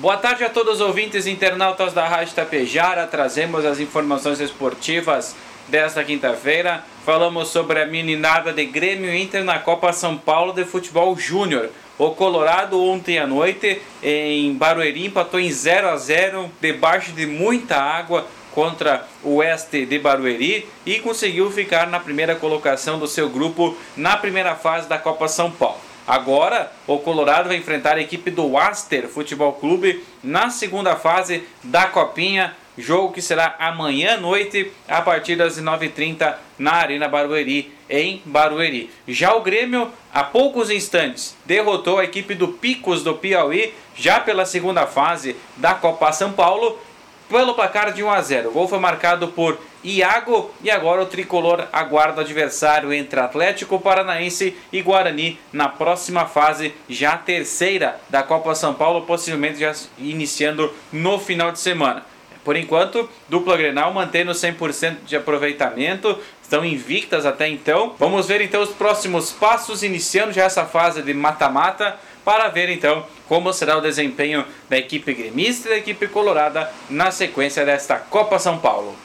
Boa tarde a todos os ouvintes e internautas da Rádio Tapejara. Trazemos as informações esportivas desta quinta-feira. Falamos sobre a meninada de Grêmio Inter na Copa São Paulo de Futebol Júnior. O Colorado ontem à noite em Barueri empatou em 0 a 0 debaixo de muita água contra o Oeste de Barueri e conseguiu ficar na primeira colocação do seu grupo na primeira fase da Copa São Paulo. Agora, o Colorado vai enfrentar a equipe do Aster Futebol Clube na segunda fase da Copinha. Jogo que será amanhã à noite, a partir das 9h30, na Arena Barueri, em Barueri. Já o Grêmio, há poucos instantes, derrotou a equipe do Picos do Piauí, já pela segunda fase da Copa São Paulo, pelo placar de 1 a 0. O gol foi marcado por Iago e agora o tricolor aguarda o adversário entre Atlético Paranaense e Guarani na próxima fase, já terceira da Copa São Paulo, possivelmente já iniciando no final de semana. Por enquanto, dupla Grenal mantendo 100% de aproveitamento, estão invictas até então. Vamos ver então os próximos passos, iniciando já essa fase de mata-mata, para ver então como será o desempenho da equipe gremista e da equipe colorada na sequência desta Copa São Paulo.